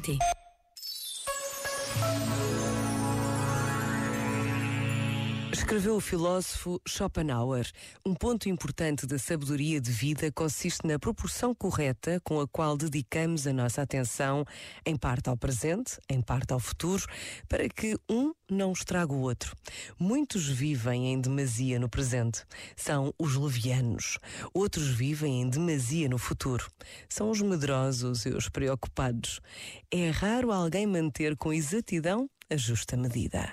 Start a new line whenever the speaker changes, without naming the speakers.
été.
Escreveu o filósofo Schopenhauer: um ponto importante da sabedoria de vida consiste na proporção correta com a qual dedicamos a nossa atenção, em parte ao presente, em parte ao futuro, para que um não estrague o outro. Muitos vivem em demasia no presente, são os levianos. Outros vivem em demasia no futuro, são os medrosos e os preocupados. É raro alguém manter com exatidão a justa medida.